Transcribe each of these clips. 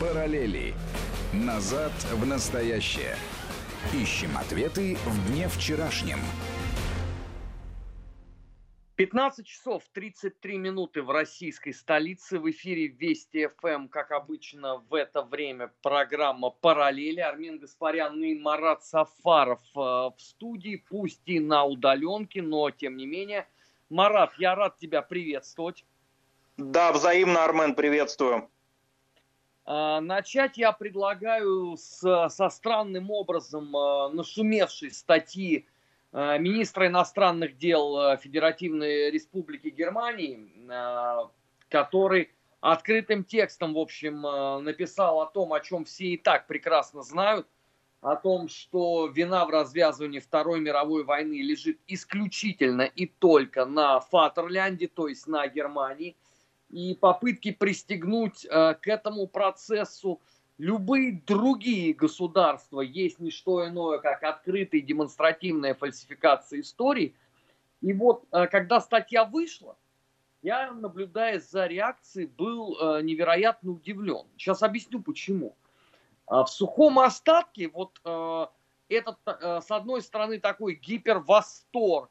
Параллели. Назад в настоящее. Ищем ответы в дне вчерашнем. 15 часов 33 минуты в российской столице. В эфире Вести ФМ, как обычно, в это время программа «Параллели». Армин Гаспарян и Марат Сафаров э, в студии, пусть и на удаленке, но тем не менее. Марат, я рад тебя приветствовать. Да, взаимно, Армен, приветствую. А, начать я предлагаю с, со странным образом э, нашумевшей статьи Э, министра иностранных дел Федеративной Республики Германии, который открытым текстом, в общем, написал о том, о чем все и так прекрасно знают, о том, что вина в развязывании Второй мировой войны лежит исключительно и только на Фатерлянде, то есть на Германии, и попытки пристегнуть к этому процессу любые другие государства есть не что иное, как открытая демонстративная фальсификация истории. И вот, э, когда статья вышла, я, наблюдая за реакцией, был э, невероятно удивлен. Сейчас объясню почему. А в сухом остатке вот э, этот, с одной стороны, такой гипервосторг.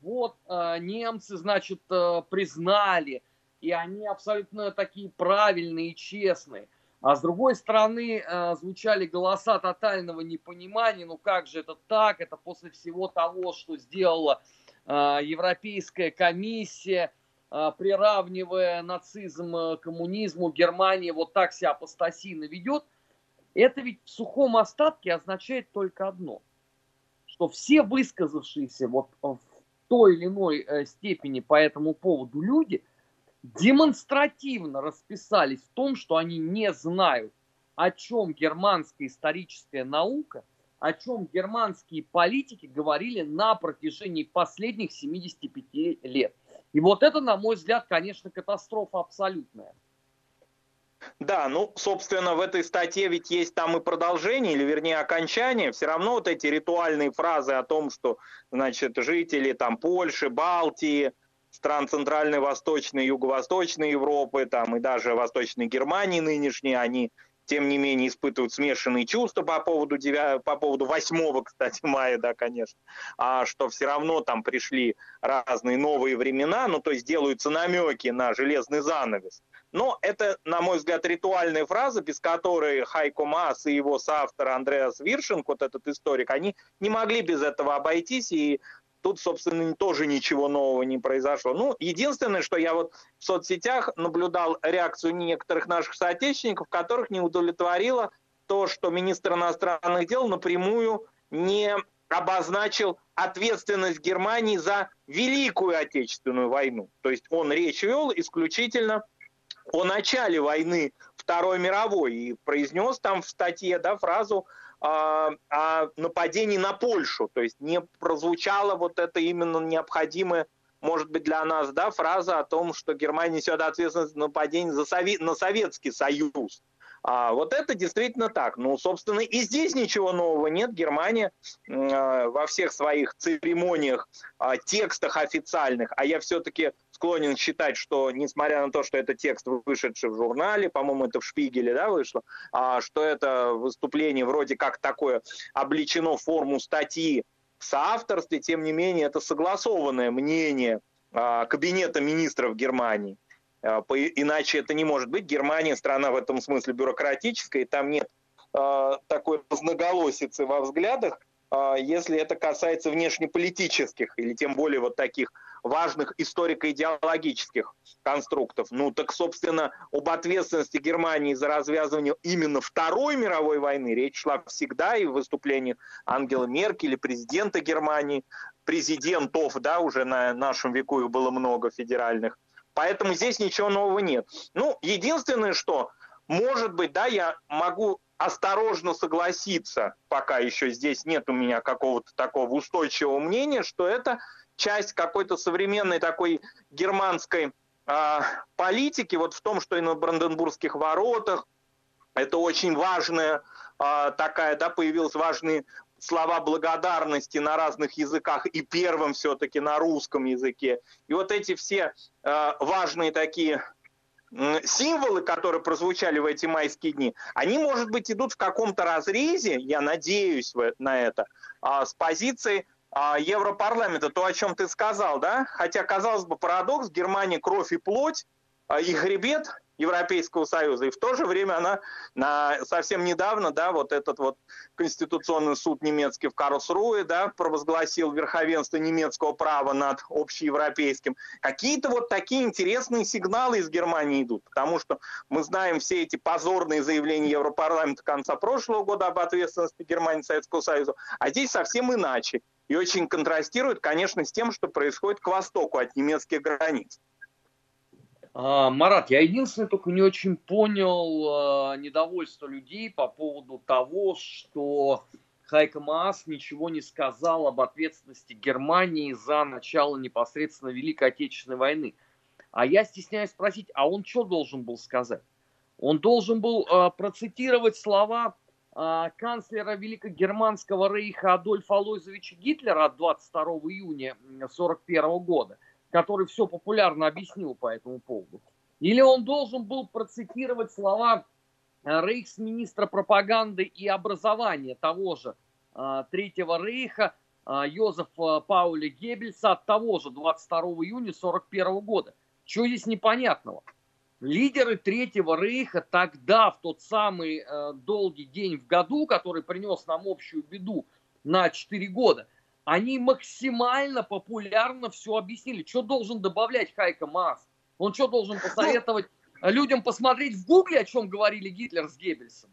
Вот немцы, значит, признали, и они абсолютно такие правильные и честные. А с другой стороны, э, звучали голоса тотального непонимания, ну как же это так, это после всего того, что сделала э, Европейская комиссия, э, приравнивая нацизм к коммунизму, Германия вот так себя апостасийно ведет, это ведь в сухом остатке означает только одно, что все высказавшиеся вот в той или иной степени по этому поводу люди – демонстративно расписались в том, что они не знают, о чем германская историческая наука, о чем германские политики говорили на протяжении последних 75 лет. И вот это, на мой взгляд, конечно, катастрофа абсолютная. Да, ну, собственно, в этой статье ведь есть там и продолжение, или вернее окончание. Все равно вот эти ритуальные фразы о том, что, значит, жители там Польши, Балтии, стран Центральной, Восточной, Юго-Восточной Европы, там и даже Восточной Германии нынешней, они тем не менее испытывают смешанные чувства по поводу, 9, по поводу 8, кстати, мая, да, конечно, а что все равно там пришли разные новые времена, ну, то есть делаются намеки на железный занавес. Но это, на мой взгляд, ритуальная фраза, без которой Хайко Мас и его соавтор Андреас Виршинг, вот этот историк, они не могли без этого обойтись, и Тут, собственно, тоже ничего нового не произошло. Ну, единственное, что я вот в соцсетях наблюдал реакцию некоторых наших соотечественников, которых не удовлетворило то, что министр иностранных дел напрямую не обозначил ответственность Германии за Великую Отечественную войну. То есть он речь вел исключительно о начале войны Второй мировой и произнес там в статье да, фразу о нападении на Польшу. То есть не прозвучала вот это именно необходимая, может быть, для нас да, фраза о том, что Германия несет ответственность за нападение за Совет, на Советский Союз. А вот это действительно так. Ну, собственно, и здесь ничего нового нет. Германия э, во всех своих церемониях, э, текстах официальных, а я все-таки склонен считать, что, несмотря на то, что это текст, вышедший в журнале, по-моему, это в Шпигеле да, вышло, а, что это выступление вроде как такое обличено в форму статьи в соавторстве, тем не менее, это согласованное мнение а, Кабинета министров Германии. А, иначе это не может быть. Германия страна в этом смысле бюрократическая, и там нет а, такой разноголосицы во взглядах, а, если это касается внешнеполитических или тем более вот таких важных историко-идеологических конструктов. Ну так, собственно, об ответственности Германии за развязывание именно Второй мировой войны речь шла всегда и в выступлении Ангела Меркель, президента Германии, президентов, да, уже на нашем веку их было много федеральных. Поэтому здесь ничего нового нет. Ну, единственное, что, может быть, да, я могу осторожно согласиться, пока еще здесь нет у меня какого-то такого устойчивого мнения, что это часть какой-то современной такой германской э, политики, вот в том, что и на Бранденбургских воротах это очень важная э, такая, да, появилась важные слова благодарности на разных языках и первым все-таки на русском языке. И вот эти все э, важные такие символы, которые прозвучали в эти майские дни, они, может быть, идут в каком-то разрезе, я надеюсь на это, с позиции Европарламента, то, о чем ты сказал, да? Хотя, казалось бы, парадокс, Германия кровь и плоть, а, и хребет, Европейского Союза. И в то же время она на, совсем недавно, да, вот этот вот Конституционный суд немецкий в Карлсруе, да, провозгласил верховенство немецкого права над общеевропейским. Какие-то вот такие интересные сигналы из Германии идут, потому что мы знаем все эти позорные заявления Европарламента конца прошлого года об ответственности Германии Советского Союза, а здесь совсем иначе. И очень контрастирует, конечно, с тем, что происходит к востоку от немецких границ. А, Марат, я единственное только не очень понял э, недовольство людей по поводу того, что Хайка Маас ничего не сказал об ответственности Германии за начало непосредственно Великой Отечественной войны. А я стесняюсь спросить, а он что должен был сказать? Он должен был э, процитировать слова канцлера Великогерманского рейха Адольфа Алойзовича Гитлера от 22 июня 1941 года – который все популярно объяснил по этому поводу. Или он должен был процитировать слова э, рейхсминистра пропаганды и образования того же э, Третьего рейха э, Йозефа Пауля Геббельса от того же 22 июня 1941 года. Что здесь непонятного? Лидеры Третьего рейха тогда, в тот самый долгий день в году, который принес нам общую беду на 4 года – они максимально популярно все объяснили. Что должен добавлять Хайка Маас? Он что должен посоветовать людям посмотреть в Гугле, о чем говорили Гитлер с Геббельсом?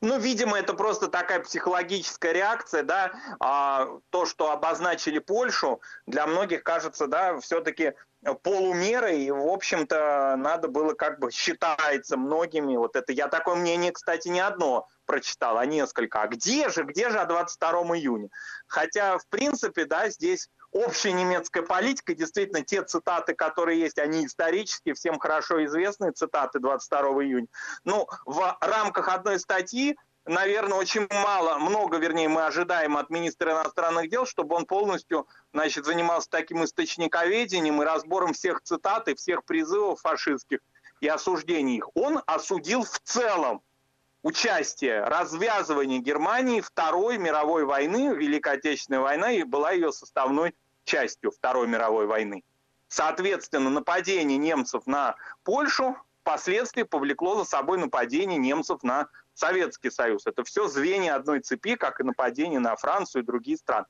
Ну, видимо, это просто такая психологическая реакция, да, а, то, что обозначили Польшу, для многих кажется, да, все-таки полумерой, и, в общем-то, надо было как бы считается многими, вот это, я такое мнение, кстати, не одно прочитал, а несколько. А где же, где же 22 июня? Хотя, в принципе, да, здесь общая немецкая политика, действительно, те цитаты, которые есть, они исторические, всем хорошо известные цитаты 22 июня. Ну, в рамках одной статьи наверное, очень мало, много, вернее, мы ожидаем от министра иностранных дел, чтобы он полностью, значит, занимался таким источниковедением и разбором всех цитат и всех призывов фашистских и осуждений их. Он осудил в целом участие, развязывание Германии Второй мировой войны, Великой Отечественной войны, и была ее составной частью Второй мировой войны. Соответственно, нападение немцев на Польшу впоследствии повлекло за собой нападение немцев на Советский Союз. Это все звенья одной цепи, как и нападение на Францию и другие страны.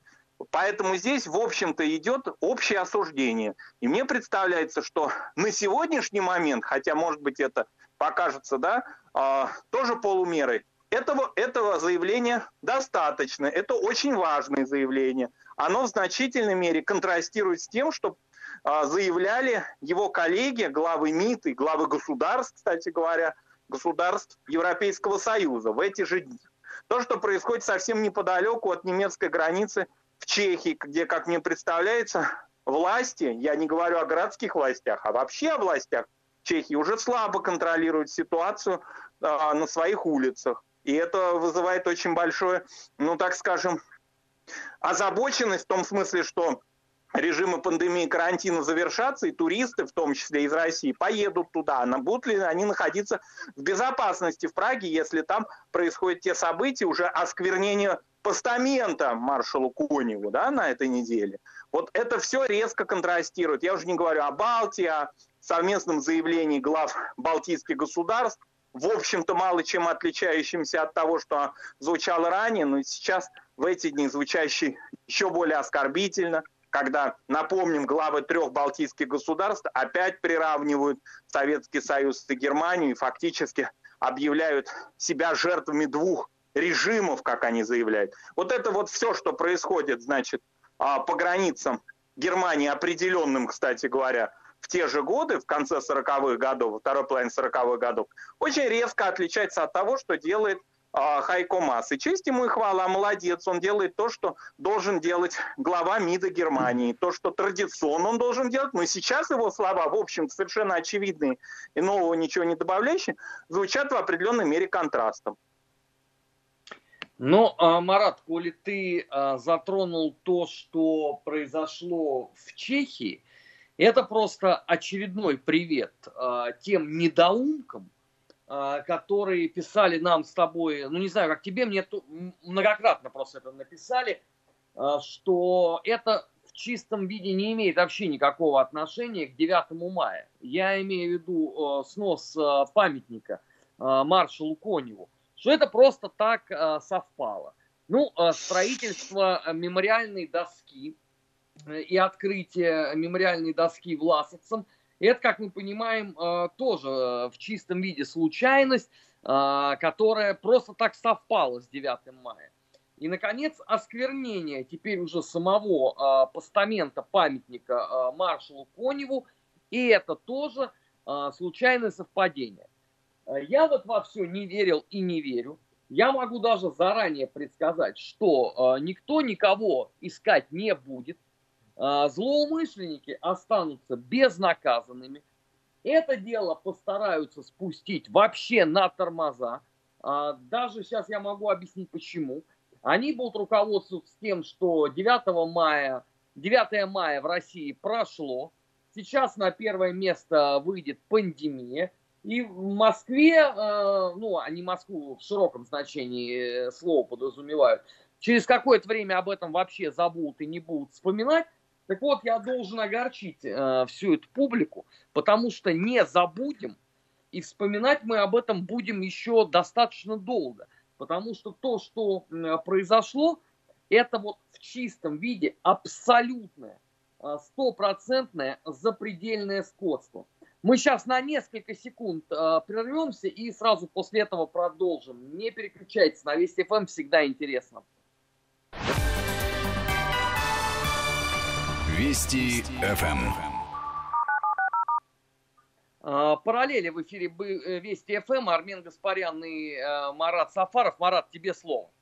Поэтому здесь, в общем-то, идет общее осуждение. И мне представляется, что на сегодняшний момент, хотя, может быть, это покажется, да, э, тоже полумерой, этого, этого заявления достаточно. Это очень важное заявление. Оно в значительной мере контрастирует с тем, что э, заявляли его коллеги, главы МИД и главы государств, кстати говоря, государств Европейского Союза в эти же дни. То, что происходит совсем неподалеку от немецкой границы в Чехии, где, как мне представляется, власти, я не говорю о городских властях, а вообще о властях Чехии, уже слабо контролируют ситуацию э, на своих улицах. И это вызывает очень большое, ну так скажем, озабоченность в том смысле, что режимы пандемии карантина завершатся, и туристы, в том числе из России, поедут туда. Но будут ли они находиться в безопасности в Праге, если там происходят те события, уже осквернение постамента маршалу Коневу да, на этой неделе. Вот это все резко контрастирует. Я уже не говорю о Балтии, о совместном заявлении глав балтийских государств, в общем-то, мало чем отличающимся от того, что звучало ранее, но сейчас в эти дни звучащий еще более оскорбительно, когда, напомним, главы трех балтийских государств опять приравнивают Советский Союз и Германию и фактически объявляют себя жертвами двух режимов, как они заявляют. Вот это вот все, что происходит, значит, а, по границам Германии, определенным, кстати говоря, в те же годы, в конце 40-х годов, второй половине 40-х годов, очень резко отличается от того, что делает а, Хайко Мас. И честь ему и хвала, молодец, он делает то, что должен делать глава МИДа Германии, то, что традиционно он должен делать, но сейчас его слова, в общем совершенно очевидные и нового ничего не добавляющие, звучат в определенной мере контрастом. Ну, а, Марат, коли ты а, затронул то, что произошло в Чехии, Это просто очередной привет э, тем недоумкам, э, которые писали нам с тобой, ну не знаю, как тебе, мне многократно просто это написали, э, что это в чистом виде не имеет вообще никакого отношения к 9 мая. Я имею в виду э, снос э, памятника э, маршалу Коневу, что это просто так э, совпало. Ну, э, строительство мемориальной доски и открытие мемориальной доски власовцам, это, как мы понимаем, э, тоже э, в чистом виде случайность, э, которая просто так совпала с 9 мая. И, наконец, осквернение теперь уже самого э, постамента памятника э, маршалу Коневу. И это тоже э, случайное совпадение. Я вот во все не верил и не верю. Я могу даже заранее предсказать, что э, никто никого искать не будет. Э, злоумышленники останутся безнаказанными. Это дело постараются спустить вообще на тормоза. Э, даже сейчас я могу объяснить почему. Они будут руководствоваться тем, что 9 мая, 9 мая в России прошло, сейчас на первое место выйдет пандемия, и в Москве, э, ну, они Москву в широком значении э, слова подразумевают, через какое-то время об этом вообще забудут и не будут вспоминать. Так вот, я должен огорчить э, всю эту публику, потому что не забудем, и вспоминать мы об этом будем еще достаточно долго. Потому что то, что произошло, это вот в чистом виде абсолютное, а, стопроцентное запредельное скотство. Мы сейчас на несколько секунд э, прервемся и сразу после этого продолжим. Не переключайтесь, на Вести ФМ всегда интересно. Вести ФМ. А, параллели в эфире э, Вести ФМ, Армен Гаспарян и э, Марат Сафаров. Марат, тебе слово.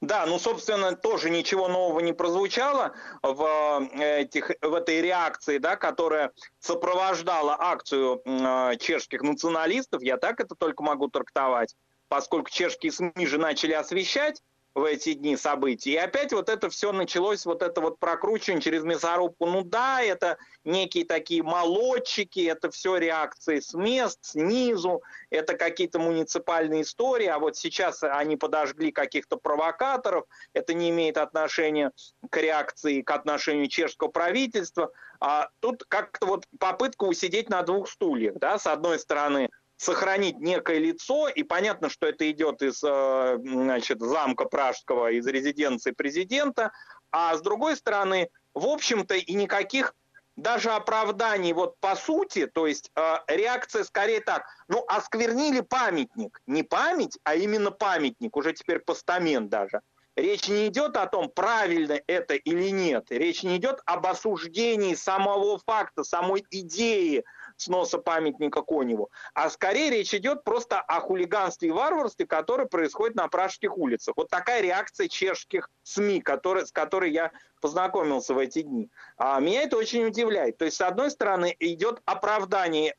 Да, ну, собственно, тоже ничего нового не прозвучало в, э, этих, в этой реакции, да, которая сопровождала акцию э, чешских националистов. Я так это только могу трактовать, поскольку чешские СМИ же начали освещать в эти дни событий. И опять вот это все началось, вот это вот прокручивание через мясорубку. Ну да, это некие такие молодчики, это все реакции с мест, снизу, это какие-то муниципальные истории, а вот сейчас они подожгли каких-то провокаторов, это не имеет отношения к реакции, к отношению чешского правительства. А тут как-то вот попытка усидеть на двух стульях, да, с одной стороны, сохранить некое лицо, и понятно, что это идет из э, значит, замка пражского, из резиденции президента, а с другой стороны, в общем-то, и никаких даже оправданий вот по сути, то есть э, реакция скорее так, ну, осквернили памятник, не память, а именно памятник, уже теперь постамент даже. Речь не идет о том, правильно это или нет. Речь не идет об осуждении самого факта, самой идеи сноса памятника Коневу, а скорее речь идет просто о хулиганстве и варварстве, которое происходит на пражских улицах. Вот такая реакция чешских СМИ, которые, с которой я познакомился в эти дни. А меня это очень удивляет. То есть, с одной стороны, идет оправдание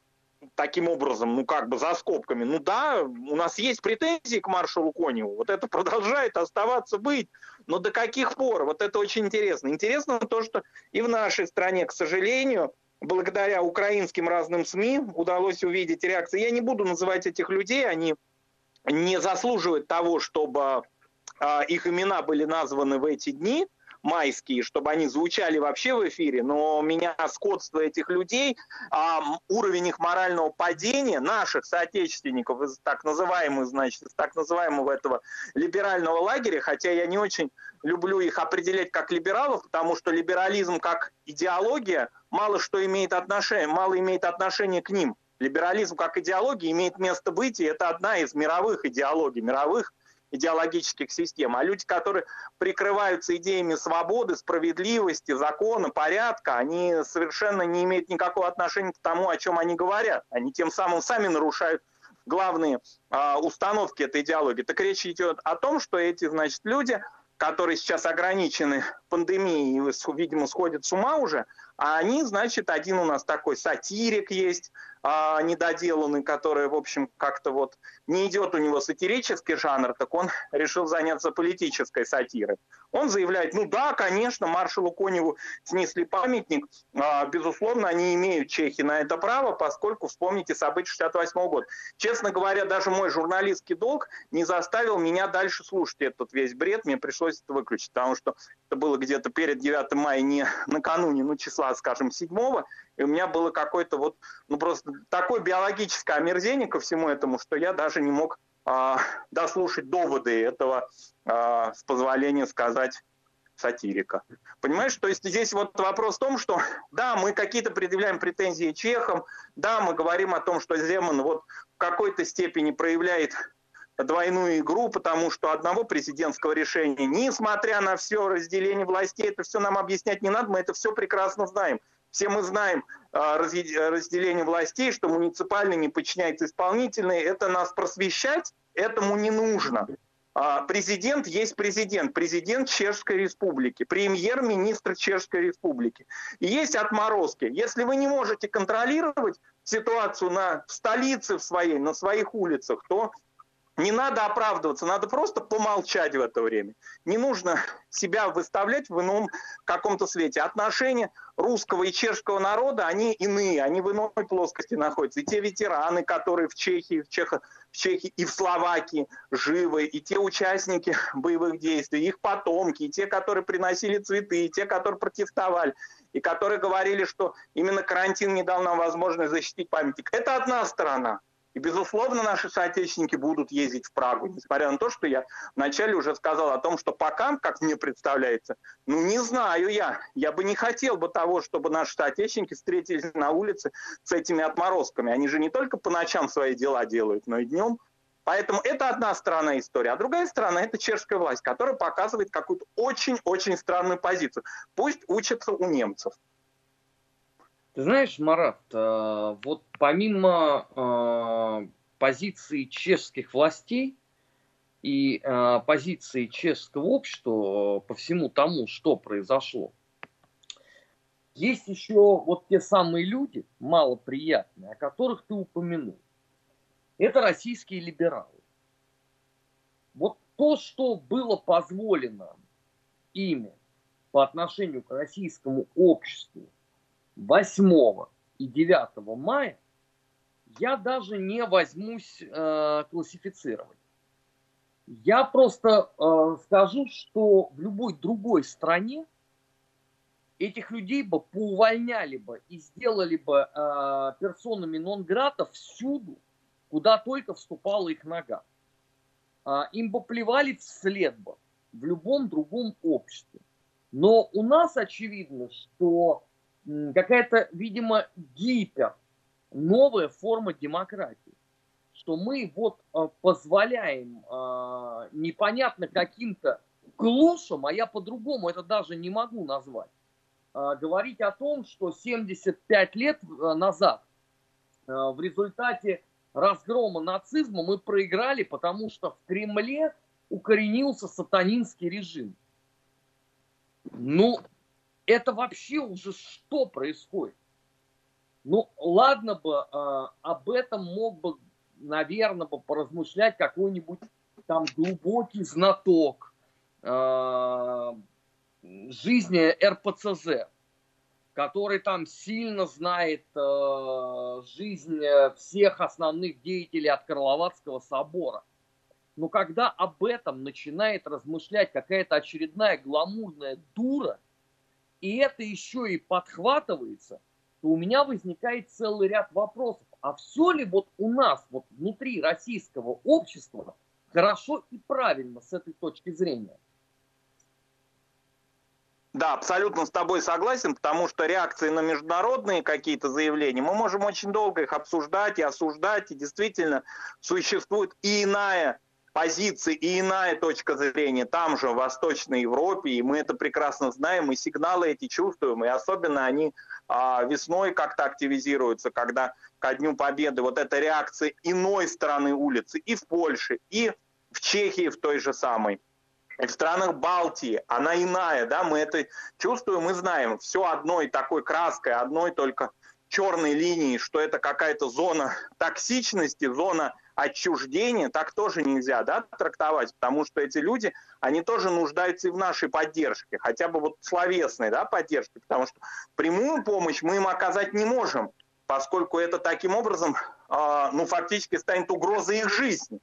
таким образом, ну как бы за скобками. Ну да, у нас есть претензии к маршалу Коневу, вот это продолжает оставаться быть. Но до каких пор? Вот это очень интересно. Интересно то, что и в нашей стране, к сожалению, благодаря украинским разным СМИ удалось увидеть реакции. Я не буду называть этих людей, они не заслуживают того, чтобы э, их имена были названы в эти дни майские, чтобы они звучали вообще в эфире, но меня скотство этих людей, э, уровень их морального падения, наших соотечественников из так называемых, значит, из так называемого этого либерального лагеря, хотя я не очень люблю их определять как либералов, потому что либерализм как идеология мало что имеет отношение, мало имеет отношение к ним. Либерализм как идеология имеет место быть, и это одна из мировых идеологий, мировых идеологических систем. А люди, которые прикрываются идеями свободы, справедливости, закона, порядка, они совершенно не имеют никакого отношения к тому, о чем они говорят. Они тем самым сами нарушают главные э, установки этой идеологии. Так речь идет о том, что эти, значит, люди которые сейчас ограничены пандемией видимо, сходят с ума уже, а они, значит, один у нас такой сатирик есть, а, недоделанный, который, в общем, как-то вот не идет у него сатирический жанр, так он решил заняться политической сатирой. Он заявляет, ну да, конечно, маршалу Коневу снесли памятник, а, безусловно, они имеют чехи на это право, поскольку, вспомните события 68 года. Честно говоря, даже мой журналистский долг не заставил меня дальше слушать этот весь бред, мне пришлось это выключить, потому что это было где-то перед 9 мая, не накануне, ну, числа, скажем, 7 и у меня было какое-то вот, ну просто такое биологическое омерзение ко всему этому, что я даже не мог э, дослушать доводы этого, э, с позволения сказать, сатирика. Понимаешь, то есть здесь вот вопрос в том, что да, мы какие-то предъявляем претензии чехам, да, мы говорим о том, что Земан вот в какой-то степени проявляет двойную игру, потому что одного президентского решения, несмотря на все разделение властей, это все нам объяснять не надо, мы это все прекрасно знаем. Все мы знаем а, разделение властей, что муниципальный не подчиняется исполнительной. Это нас просвещать, этому не нужно. А, президент есть президент, президент Чешской Республики, премьер-министр Чешской Республики. И есть отморозки. Если вы не можете контролировать ситуацию на столице в своей, на своих улицах, то не надо оправдываться, надо просто помолчать в это время. Не нужно себя выставлять в ином каком-то свете. Отношения русского и чешского народа, они иные, они в иной плоскости находятся. И те ветераны, которые в Чехии, в, Чехо, в Чехии и в Словакии живы, и те участники боевых действий, их потомки, и те, которые приносили цветы, и те, которые протестовали, и которые говорили, что именно карантин не дал нам возможность защитить памятник. Это одна сторона. И, безусловно, наши соотечественники будут ездить в Прагу, несмотря на то, что я вначале уже сказал о том, что пока, как мне представляется, ну не знаю я, я бы не хотел бы того, чтобы наши соотечественники встретились на улице с этими отморозками. Они же не только по ночам свои дела делают, но и днем. Поэтому это одна сторона истории. А другая сторона – это чешская власть, которая показывает какую-то очень-очень странную позицию. Пусть учатся у немцев. Ты знаешь, Марат, э, вот помимо э, позиции чешских властей и э, позиции чешского общества по всему тому, что произошло, есть еще вот те самые люди, малоприятные, о которых ты упомянул. Это российские либералы. Вот то, что было позволено ими по отношению к российскому обществу 8 и 9 мая я даже не возьмусь э, классифицировать. Я просто э, скажу, что в любой другой стране этих людей бы поувольняли бы и сделали бы э, персонами нон-грата всюду, куда только вступала их нога. Э, им бы плевали вслед бы в любом другом обществе. Но у нас очевидно, что какая-то, видимо, гипер новая форма демократии. Что мы вот э, позволяем э, непонятно каким-то клушам, а я по-другому это даже не могу назвать, э, говорить о том, что 75 лет назад в результате разгрома нацизма мы проиграли, потому что в Кремле укоренился сатанинский режим. Ну, это вообще уже что происходит? Ну, ладно бы, э, об этом мог бы, наверное, бы поразмышлять какой-нибудь там глубокий знаток э, жизни РПЦЗ, который там сильно знает э, жизнь всех основных деятелей от Карловацкого собора. Но когда об этом начинает размышлять какая-то очередная гламурная дура – и это еще и подхватывается, то у меня возникает целый ряд вопросов. А все ли вот у нас, вот внутри российского общества, хорошо и правильно с этой точки зрения? Да, абсолютно с тобой согласен, потому что реакции на международные какие-то заявления, мы можем очень долго их обсуждать и осуждать, и действительно существует и иная позиции и иная точка зрения там же, в Восточной Европе, и мы это прекрасно знаем, и сигналы эти чувствуем, и особенно они а, весной как-то активизируются, когда ко Дню Победы вот эта реакция иной стороны улицы и в Польше, и в Чехии в той же самой, и в странах Балтии, она иная, да, мы это чувствуем и знаем, все одной такой краской, одной только черной линии, что это какая-то зона токсичности, зона отчуждения, так тоже нельзя да, трактовать, потому что эти люди, они тоже нуждаются и в нашей поддержке, хотя бы вот словесной да, поддержке, потому что прямую помощь мы им оказать не можем, поскольку это таким образом, э, ну, фактически станет угрозой их жизни.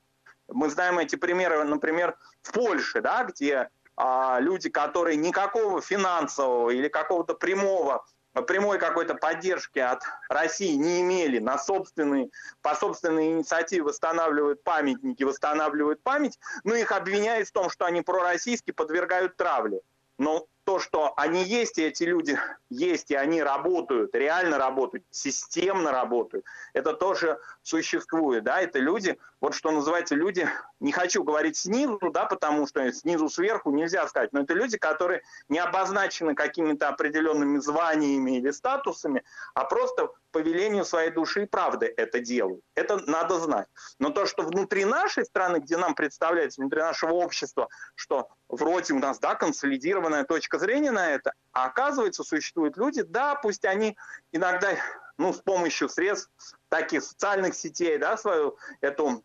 Мы знаем эти примеры, например, в Польше, да, где э, люди, которые никакого финансового или какого-то прямого прямой какой-то поддержки от России не имели, на собственные, по собственной инициативе восстанавливают памятники, восстанавливают память, но их обвиняют в том, что они пророссийски подвергают травле. Но то, что они есть, и эти люди есть, и они работают, реально работают, системно работают, это тоже существует, да, это люди, вот что называется люди, не хочу говорить снизу, да, потому что снизу сверху нельзя сказать, но это люди, которые не обозначены какими-то определенными званиями или статусами, а просто по велению своей души и правды это делают. Это надо знать. Но то, что внутри нашей страны, где нам представляется, внутри нашего общества, что вроде у нас, да, консолидированная точка зрения на это, а оказывается, существуют люди, да, пусть они иногда, ну, с помощью средств таких социальных сетей, да, свою эту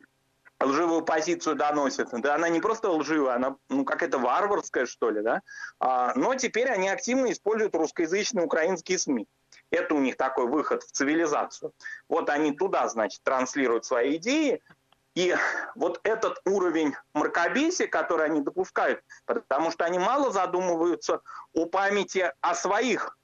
лживую позицию доносят. Да, она не просто лживая, она ну, какая-то варварская, что ли, да. А, но теперь они активно используют русскоязычные украинские СМИ. Это у них такой выход в цивилизацию. Вот они туда, значит, транслируют свои идеи, и вот этот уровень мракобесия, который они допускают, потому что они мало задумываются о памяти о своих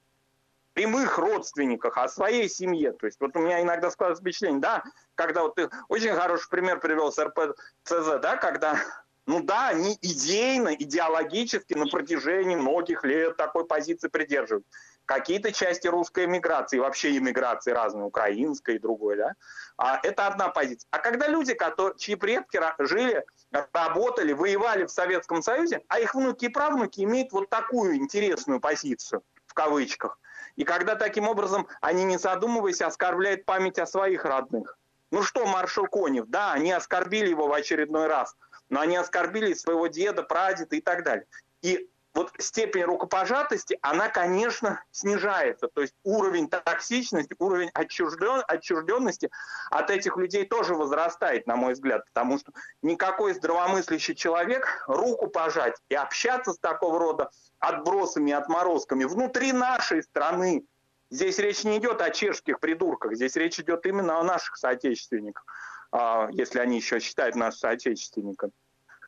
прямых родственниках, о своей семье. То есть вот у меня иногда складывается впечатление, да, когда вот ты очень хороший пример привел с РПЦЗ, да, когда ну да, они идейно, идеологически на протяжении многих лет такой позиции придерживают какие-то части русской эмиграции, вообще иммиграции разные, украинской и другой, да, а, это одна позиция. А когда люди, которые, чьи предки жили, работали, воевали в Советском Союзе, а их внуки и правнуки имеют вот такую интересную позицию, в кавычках, и когда таким образом они, не задумываясь, оскорбляют память о своих родных. Ну что, маршал Конев, да, они оскорбили его в очередной раз, но они оскорбили своего деда, прадеда и так далее. И вот степень рукопожатости, она, конечно, снижается. То есть уровень токсичности, уровень отчужден, отчужденности от этих людей тоже возрастает, на мой взгляд. Потому что никакой здравомыслящий человек руку пожать и общаться с такого рода отбросами отморозками внутри нашей страны, Здесь речь не идет о чешских придурках, здесь речь идет именно о наших соотечественниках, а, если они еще считают нас соотечественниками.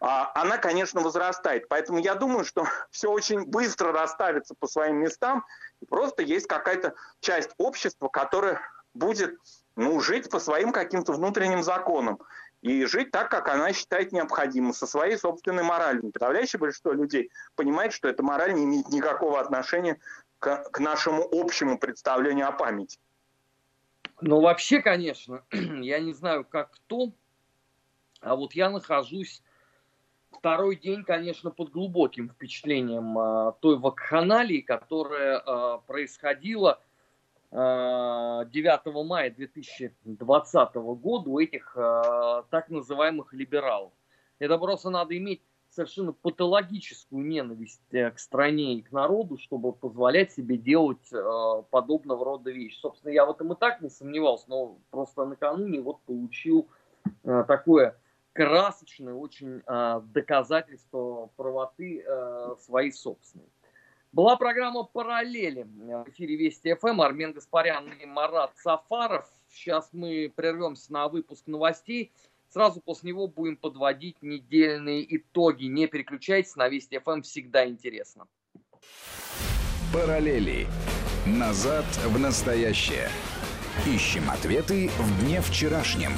А, она, конечно, возрастает. Поэтому я думаю, что все очень быстро расставится по своим местам. И просто есть какая-то часть общества, которая будет ну, жить по своим каким-то внутренним законам. И жить так, как она считает необходимым, со своей собственной моралью. Подавляющее большинство людей понимает, что эта мораль не имеет никакого отношения к, к нашему общему представлению о памяти. Ну, вообще, конечно, я не знаю, как кто, а вот я нахожусь второй день, конечно, под глубоким впечатлением э, той вакханалии, которая э, происходила э, 9 мая 2020 года у этих э, так называемых либералов. Это просто надо иметь совершенно патологическую ненависть к стране и к народу, чтобы позволять себе делать э, подобного рода вещи. Собственно, я в этом и так не сомневался, но просто накануне вот получил э, такое красочное очень э, доказательство правоты э, своей собственной. Была программа «Параллели» в эфире Вести ФМ. Армен Гаспарян и Марат Сафаров. Сейчас мы прервемся на выпуск новостей. Сразу после него будем подводить недельные итоги. Не переключайтесь, на Вести ФМ всегда интересно. Параллели. Назад в настоящее. Ищем ответы в дне вчерашнем.